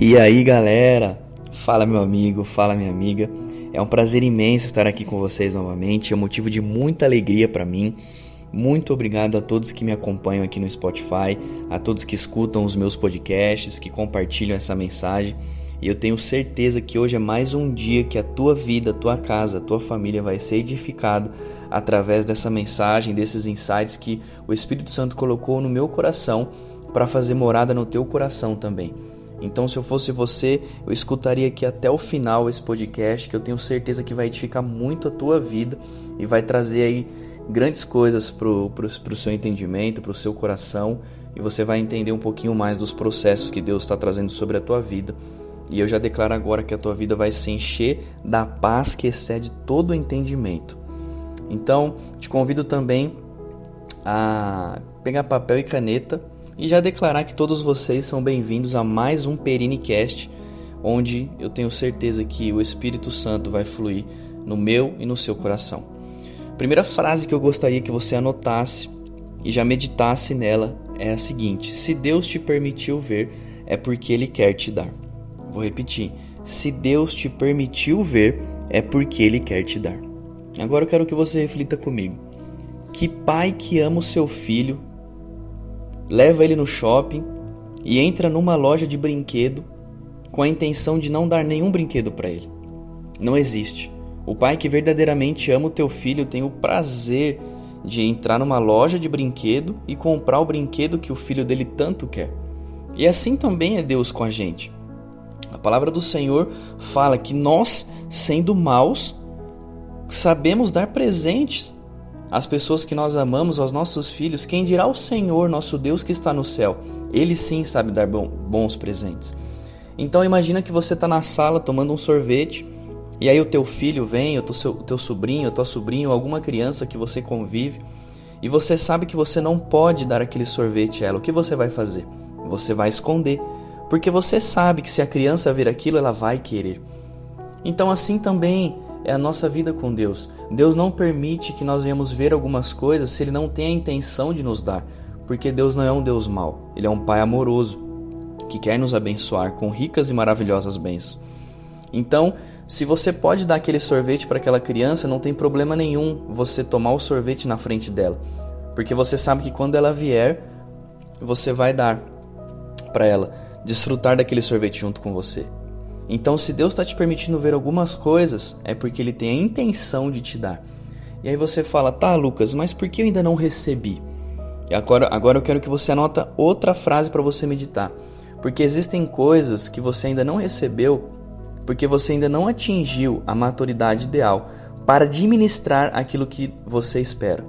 E aí, galera? Fala, meu amigo, fala, minha amiga. É um prazer imenso estar aqui com vocês novamente. É motivo de muita alegria para mim. Muito obrigado a todos que me acompanham aqui no Spotify, a todos que escutam os meus podcasts, que compartilham essa mensagem. E eu tenho certeza que hoje é mais um dia que a tua vida, a tua casa, a tua família vai ser edificado através dessa mensagem, desses insights que o Espírito Santo colocou no meu coração para fazer morada no teu coração também. Então, se eu fosse você, eu escutaria aqui até o final esse podcast, que eu tenho certeza que vai edificar muito a tua vida e vai trazer aí grandes coisas para o seu entendimento, para o seu coração, e você vai entender um pouquinho mais dos processos que Deus está trazendo sobre a tua vida. E eu já declaro agora que a tua vida vai se encher da paz que excede todo o entendimento. Então, te convido também a pegar papel e caneta e já declarar que todos vocês são bem-vindos a mais um Perinecast, onde eu tenho certeza que o Espírito Santo vai fluir no meu e no seu coração. Primeira frase que eu gostaria que você anotasse e já meditasse nela é a seguinte: Se Deus te permitiu ver, é porque Ele quer te dar. Vou repetir: Se Deus te permitiu ver, é porque Ele quer te dar. Agora eu quero que você reflita comigo. Que pai que ama o seu filho leva ele no shopping e entra numa loja de brinquedo com a intenção de não dar nenhum brinquedo para ele. Não existe. O pai que verdadeiramente ama o teu filho tem o prazer de entrar numa loja de brinquedo e comprar o brinquedo que o filho dele tanto quer. E assim também é Deus com a gente. A palavra do Senhor fala que nós, sendo maus, sabemos dar presentes as pessoas que nós amamos, aos nossos filhos, quem dirá o Senhor, nosso Deus que está no céu? Ele sim sabe dar bons presentes. Então imagina que você está na sala tomando um sorvete e aí o teu filho vem, o teu, o teu sobrinho, a tua sobrinha, alguma criança que você convive e você sabe que você não pode dar aquele sorvete a ela. O que você vai fazer? Você vai esconder, porque você sabe que se a criança ver aquilo, ela vai querer. Então assim também é a nossa vida com Deus. Deus não permite que nós venhamos ver algumas coisas se Ele não tem a intenção de nos dar, porque Deus não é um Deus mau, Ele é um Pai amoroso que quer nos abençoar com ricas e maravilhosas bênçãos. Então, se você pode dar aquele sorvete para aquela criança, não tem problema nenhum você tomar o sorvete na frente dela, porque você sabe que quando ela vier, você vai dar para ela desfrutar daquele sorvete junto com você. Então, se Deus está te permitindo ver algumas coisas, é porque Ele tem a intenção de te dar. E aí você fala, tá, Lucas, mas por que eu ainda não recebi? E agora, agora eu quero que você anota outra frase para você meditar. Porque existem coisas que você ainda não recebeu, porque você ainda não atingiu a maturidade ideal para administrar aquilo que você espera.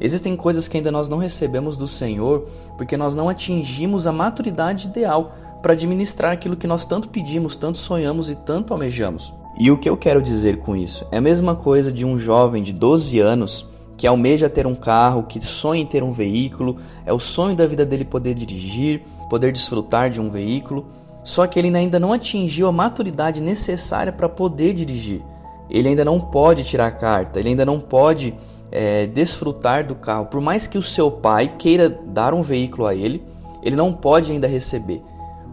Existem coisas que ainda nós não recebemos do Senhor, porque nós não atingimos a maturidade ideal para administrar aquilo que nós tanto pedimos, tanto sonhamos e tanto almejamos. E o que eu quero dizer com isso? É a mesma coisa de um jovem de 12 anos que almeja ter um carro, que sonha em ter um veículo, é o sonho da vida dele poder dirigir, poder desfrutar de um veículo, só que ele ainda não atingiu a maturidade necessária para poder dirigir. Ele ainda não pode tirar a carta, ele ainda não pode é, desfrutar do carro. Por mais que o seu pai queira dar um veículo a ele, ele não pode ainda receber.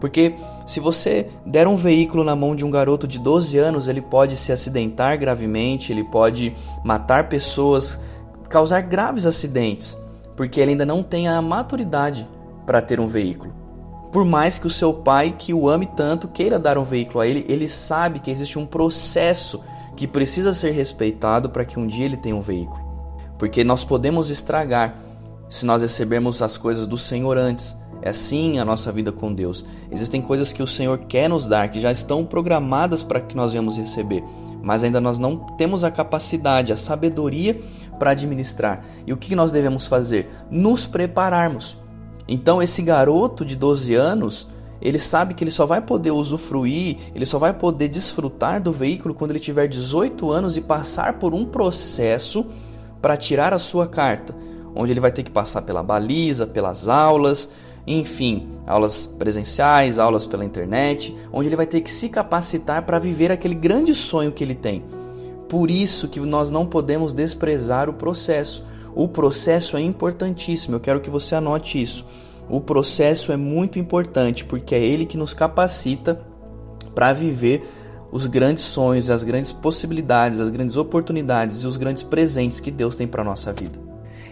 Porque se você der um veículo na mão de um garoto de 12 anos, ele pode se acidentar gravemente, ele pode matar pessoas, causar graves acidentes, porque ele ainda não tem a maturidade para ter um veículo. Por mais que o seu pai, que o ame tanto, queira dar um veículo a ele, ele sabe que existe um processo que precisa ser respeitado para que um dia ele tenha um veículo. Porque nós podemos estragar se nós recebermos as coisas do Senhor antes é assim a nossa vida com Deus. Existem coisas que o Senhor quer nos dar, que já estão programadas para que nós venhamos receber, mas ainda nós não temos a capacidade, a sabedoria para administrar. E o que nós devemos fazer? Nos prepararmos. Então, esse garoto de 12 anos, ele sabe que ele só vai poder usufruir, ele só vai poder desfrutar do veículo quando ele tiver 18 anos e passar por um processo para tirar a sua carta, onde ele vai ter que passar pela baliza, pelas aulas, enfim, aulas presenciais, aulas pela internet, onde ele vai ter que se capacitar para viver aquele grande sonho que ele tem. Por isso que nós não podemos desprezar o processo. o processo é importantíssimo. Eu quero que você anote isso. O processo é muito importante porque é ele que nos capacita para viver os grandes sonhos, as grandes possibilidades, as grandes oportunidades e os grandes presentes que Deus tem para nossa vida.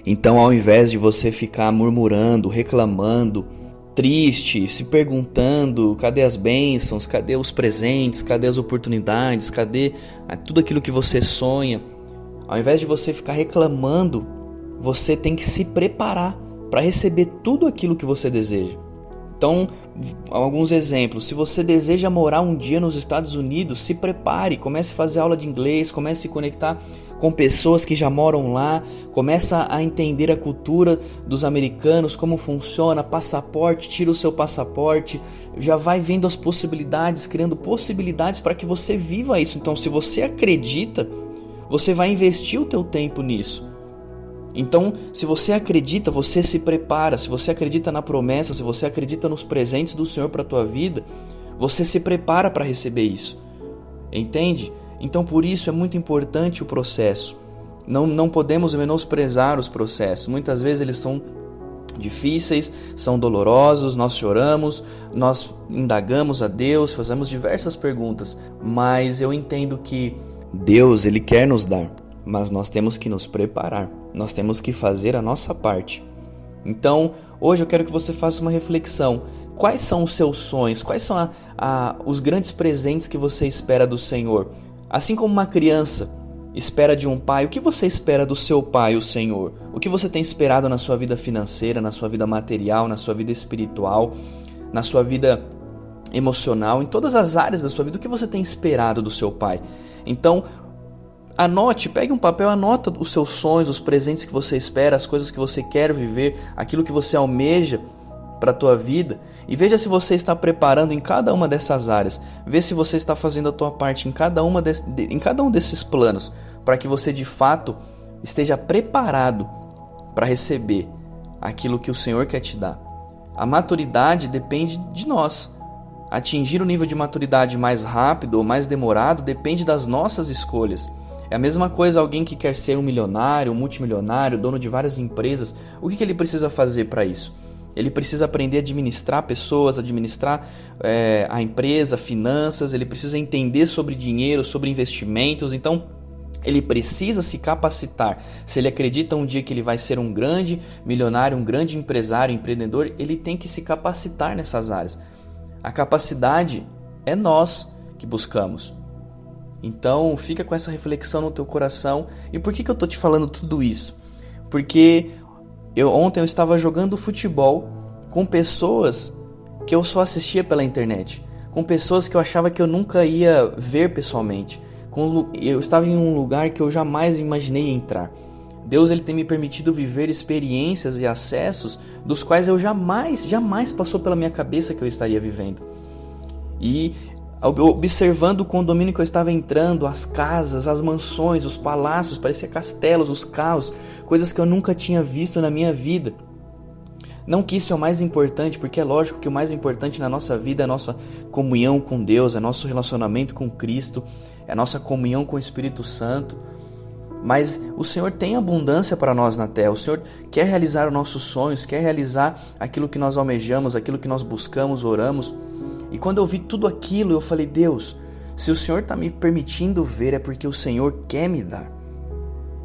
Então, ao invés de você ficar murmurando, reclamando, triste, se perguntando cadê as bênçãos, cadê os presentes, cadê as oportunidades, cadê ah, tudo aquilo que você sonha. Ao invés de você ficar reclamando, você tem que se preparar para receber tudo aquilo que você deseja. Então, alguns exemplos. Se você deseja morar um dia nos Estados Unidos, se prepare, comece a fazer aula de inglês, comece a se conectar com pessoas que já moram lá, começa a entender a cultura dos americanos, como funciona, passaporte, tira o seu passaporte, já vai vendo as possibilidades, criando possibilidades para que você viva isso. Então, se você acredita, você vai investir o teu tempo nisso. Então, se você acredita, você se prepara. Se você acredita na promessa, se você acredita nos presentes do Senhor para a tua vida, você se prepara para receber isso. Entende? Então, por isso é muito importante o processo. Não, não podemos menosprezar os processos. Muitas vezes eles são difíceis, são dolorosos, nós choramos, nós indagamos a Deus, fazemos diversas perguntas, mas eu entendo que Deus, ele quer nos dar mas nós temos que nos preparar, nós temos que fazer a nossa parte. Então, hoje eu quero que você faça uma reflexão. Quais são os seus sonhos? Quais são a, a, os grandes presentes que você espera do Senhor? Assim como uma criança espera de um pai, o que você espera do seu pai, o Senhor? O que você tem esperado na sua vida financeira, na sua vida material, na sua vida espiritual, na sua vida emocional, em todas as áreas da sua vida? O que você tem esperado do seu pai? Então, Anote, pegue um papel, anota os seus sonhos, os presentes que você espera, as coisas que você quer viver, aquilo que você almeja para a tua vida e veja se você está preparando em cada uma dessas áreas. Vê se você está fazendo a tua parte em cada, uma de, em cada um desses planos para que você de fato esteja preparado para receber aquilo que o Senhor quer te dar. A maturidade depende de nós. Atingir o nível de maturidade mais rápido ou mais demorado depende das nossas escolhas. É a mesma coisa alguém que quer ser um milionário, um multimilionário, dono de várias empresas. O que, que ele precisa fazer para isso? Ele precisa aprender a administrar pessoas, administrar é, a empresa, finanças, ele precisa entender sobre dinheiro, sobre investimentos. Então, ele precisa se capacitar. Se ele acredita um dia que ele vai ser um grande milionário, um grande empresário, empreendedor, ele tem que se capacitar nessas áreas. A capacidade é nós que buscamos. Então fica com essa reflexão no teu coração. E por que, que eu tô te falando tudo isso? Porque eu ontem eu estava jogando futebol com pessoas que eu só assistia pela internet, com pessoas que eu achava que eu nunca ia ver pessoalmente. Com, eu estava em um lugar que eu jamais imaginei entrar. Deus ele tem me permitido viver experiências e acessos dos quais eu jamais, jamais passou pela minha cabeça que eu estaria vivendo. E observando o condomínio que eu estava entrando, as casas, as mansões, os palácios, parecia castelos, os carros, coisas que eu nunca tinha visto na minha vida. Não que isso é o mais importante, porque é lógico que o mais importante na nossa vida é a nossa comunhão com Deus, é nosso relacionamento com Cristo, é a nossa comunhão com o Espírito Santo. Mas o Senhor tem abundância para nós na terra. O Senhor quer realizar os nossos sonhos, quer realizar aquilo que nós almejamos, aquilo que nós buscamos, oramos. E quando eu vi tudo aquilo, eu falei: Deus, se o Senhor está me permitindo ver, é porque o Senhor quer me dar.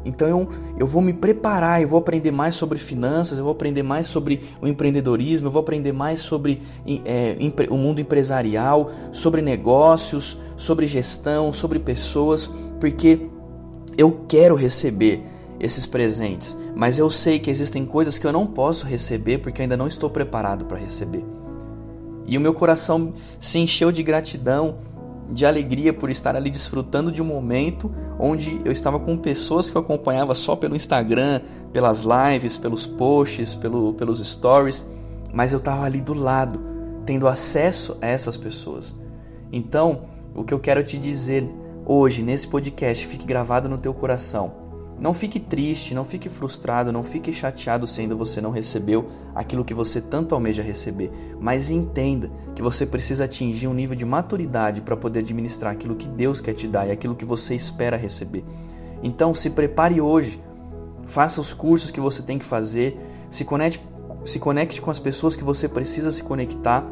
Então eu, eu vou me preparar, eu vou aprender mais sobre finanças, eu vou aprender mais sobre o empreendedorismo, eu vou aprender mais sobre é, o mundo empresarial, sobre negócios, sobre gestão, sobre pessoas, porque eu quero receber esses presentes, mas eu sei que existem coisas que eu não posso receber porque ainda não estou preparado para receber. E o meu coração se encheu de gratidão, de alegria por estar ali desfrutando de um momento onde eu estava com pessoas que eu acompanhava só pelo Instagram, pelas lives, pelos posts, pelo, pelos stories, mas eu estava ali do lado, tendo acesso a essas pessoas. Então, o que eu quero te dizer hoje nesse podcast, fique gravado no teu coração não fique triste, não fique frustrado, não fique chateado se ainda você não recebeu aquilo que você tanto almeja receber, mas entenda que você precisa atingir um nível de maturidade para poder administrar aquilo que Deus quer te dar e aquilo que você espera receber. Então se prepare hoje, faça os cursos que você tem que fazer, se conecte, se conecte com as pessoas que você precisa se conectar,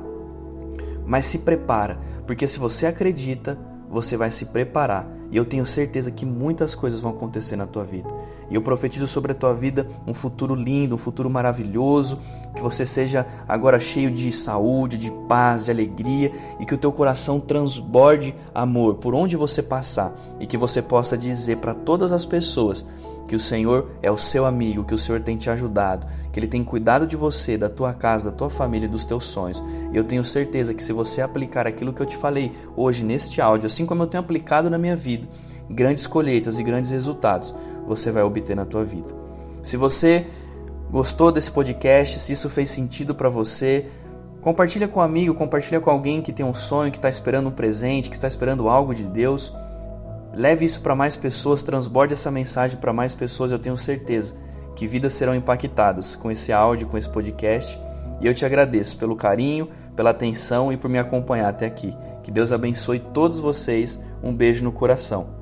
mas se prepara, porque se você acredita, você vai se preparar. E eu tenho certeza que muitas coisas vão acontecer na tua vida. E eu profetizo sobre a tua vida um futuro lindo, um futuro maravilhoso, que você seja agora cheio de saúde, de paz, de alegria e que o teu coração transborde amor por onde você passar e que você possa dizer para todas as pessoas que o Senhor é o seu amigo, que o Senhor tem te ajudado, que Ele tem cuidado de você, da tua casa, da tua família e dos teus sonhos. Eu tenho certeza que se você aplicar aquilo que eu te falei hoje neste áudio, assim como eu tenho aplicado na minha vida, grandes colheitas e grandes resultados você vai obter na tua vida. Se você gostou desse podcast, se isso fez sentido para você, compartilha com um amigo, compartilha com alguém que tem um sonho, que está esperando um presente, que está esperando algo de Deus. Leve isso para mais pessoas, transborde essa mensagem para mais pessoas. Eu tenho certeza que vidas serão impactadas com esse áudio, com esse podcast. E eu te agradeço pelo carinho, pela atenção e por me acompanhar até aqui. Que Deus abençoe todos vocês. Um beijo no coração.